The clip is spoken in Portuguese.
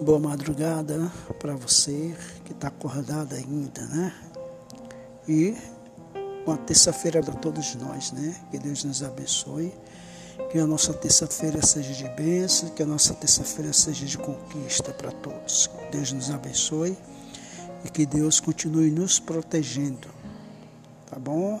Boa madrugada para você que está acordado ainda, né? E uma terça-feira para todos nós, né? Que Deus nos abençoe. Que a nossa terça-feira seja de bênção, que a nossa terça-feira seja de conquista para todos. Que Deus nos abençoe e que Deus continue nos protegendo. Tá bom?